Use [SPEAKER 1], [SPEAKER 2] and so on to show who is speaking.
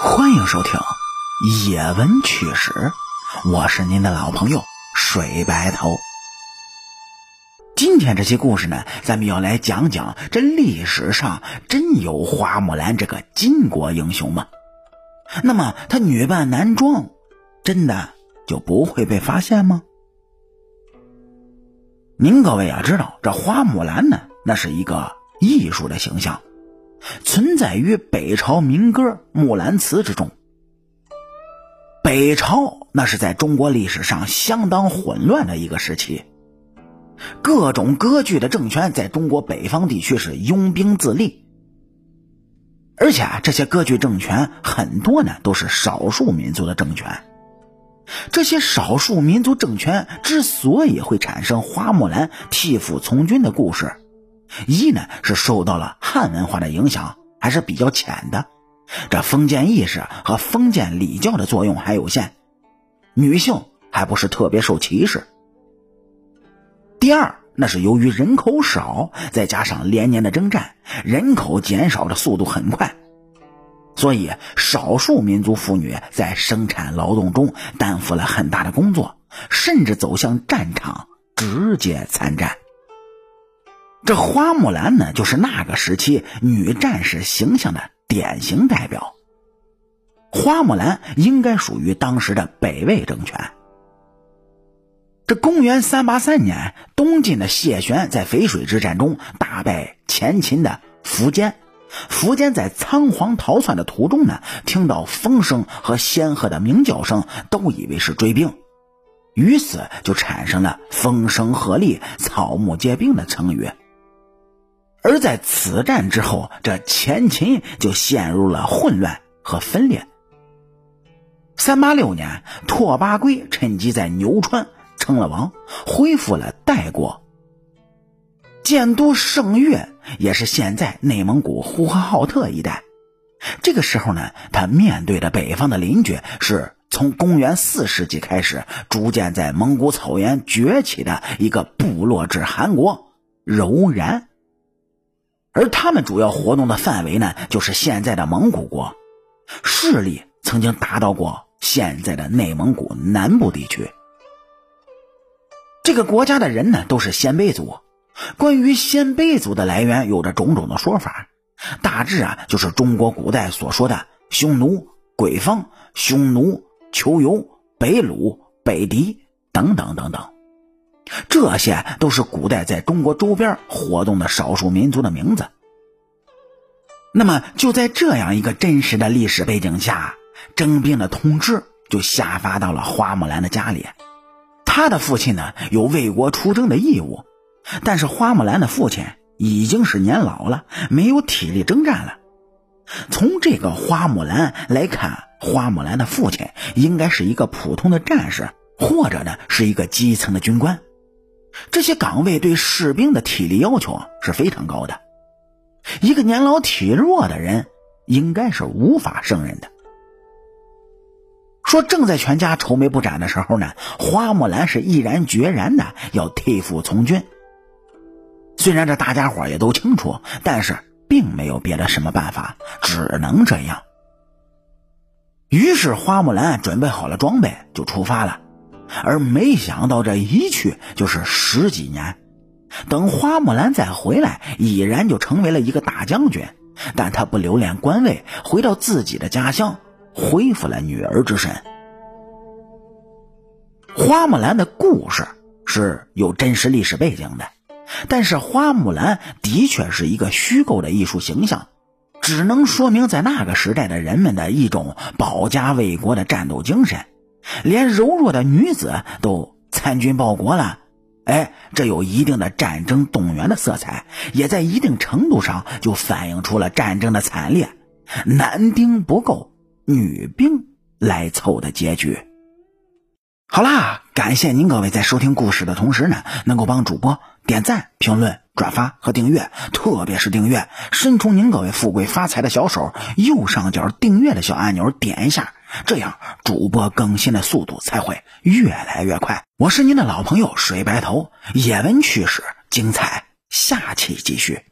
[SPEAKER 1] 欢迎收听《野闻趣史》，我是您的老朋友水白头。今天这期故事呢，咱们要来讲讲这历史上真有花木兰这个巾帼英雄吗？那么她女扮男装，真的就不会被发现吗？您各位要知道，这花木兰呢，那是一个艺术的形象。存在于北朝民歌《木兰辞》之中。北朝那是在中国历史上相当混乱的一个时期，各种割据的政权在中国北方地区是拥兵自立，而且啊这些割据政权很多呢都是少数民族的政权。这些少数民族政权之所以会产生花木兰替父从军的故事。一呢是受到了汉文化的影响，还是比较浅的，这封建意识和封建礼教的作用还有限，女性还不是特别受歧视。第二，那是由于人口少，再加上连年的征战，人口减少的速度很快，所以少数民族妇女在生产劳动中担负了很大的工作，甚至走向战场直接参战。这花木兰呢，就是那个时期女战士形象的典型代表。花木兰应该属于当时的北魏政权。这公元三八三年，东晋的谢玄在淝水之战中大败前秦的苻坚。苻坚在仓皇逃窜的途中呢，听到风声和仙鹤的鸣叫声，都以为是追兵，于是就产生了“风声鹤唳，草木皆兵”的成语。而在此战之后，这前秦就陷入了混乱和分裂。三八六年，拓跋圭趁机在牛川称了王，恢复了代国。建都圣乐，也是现在内蒙古呼和浩特一带。这个时候呢，他面对的北方的邻居，是从公元四世纪开始逐渐在蒙古草原崛起的一个部落制汗国柔然。而他们主要活动的范围呢，就是现在的蒙古国，势力曾经达到过现在的内蒙古南部地区。这个国家的人呢，都是鲜卑族。关于鲜卑族的来源，有着种种的说法，大致啊，就是中国古代所说的匈奴、鬼方、匈奴、求游、北虏、北狄等等等等。这些都是古代在中国周边活动的少数民族的名字。那么，就在这样一个真实的历史背景下，征兵的通知就下发到了花木兰的家里。他的父亲呢，有为国出征的义务，但是花木兰的父亲已经是年老了，没有体力征战了。从这个花木兰来看，花木兰的父亲应该是一个普通的战士，或者呢是一个基层的军官。这些岗位对士兵的体力要求是非常高的，一个年老体弱的人应该是无法胜任的。说正在全家愁眉不展的时候呢，花木兰是毅然决然的要替父从军。虽然这大家伙也都清楚，但是并没有别的什么办法，只能这样。于是花木兰准备好了装备，就出发了。而没想到，这一去就是十几年。等花木兰再回来，已然就成为了一个大将军。但他不留恋官位，回到自己的家乡，恢复了女儿之身。花木兰的故事是有真实历史背景的，但是花木兰的确是一个虚构的艺术形象，只能说明在那个时代的人们的一种保家卫国的战斗精神。连柔弱的女子都参军报国了，哎，这有一定的战争动员的色彩，也在一定程度上就反映出了战争的惨烈，男丁不够，女兵来凑的结局。好啦，感谢您各位在收听故事的同时呢，能够帮主播点赞、评论、转发和订阅，特别是订阅，伸出您各位富贵发财的小手，右上角订阅的小按钮点一下。这样，主播更新的速度才会越来越快。我是您的老朋友水白头，野闻趣事精彩，下期继续。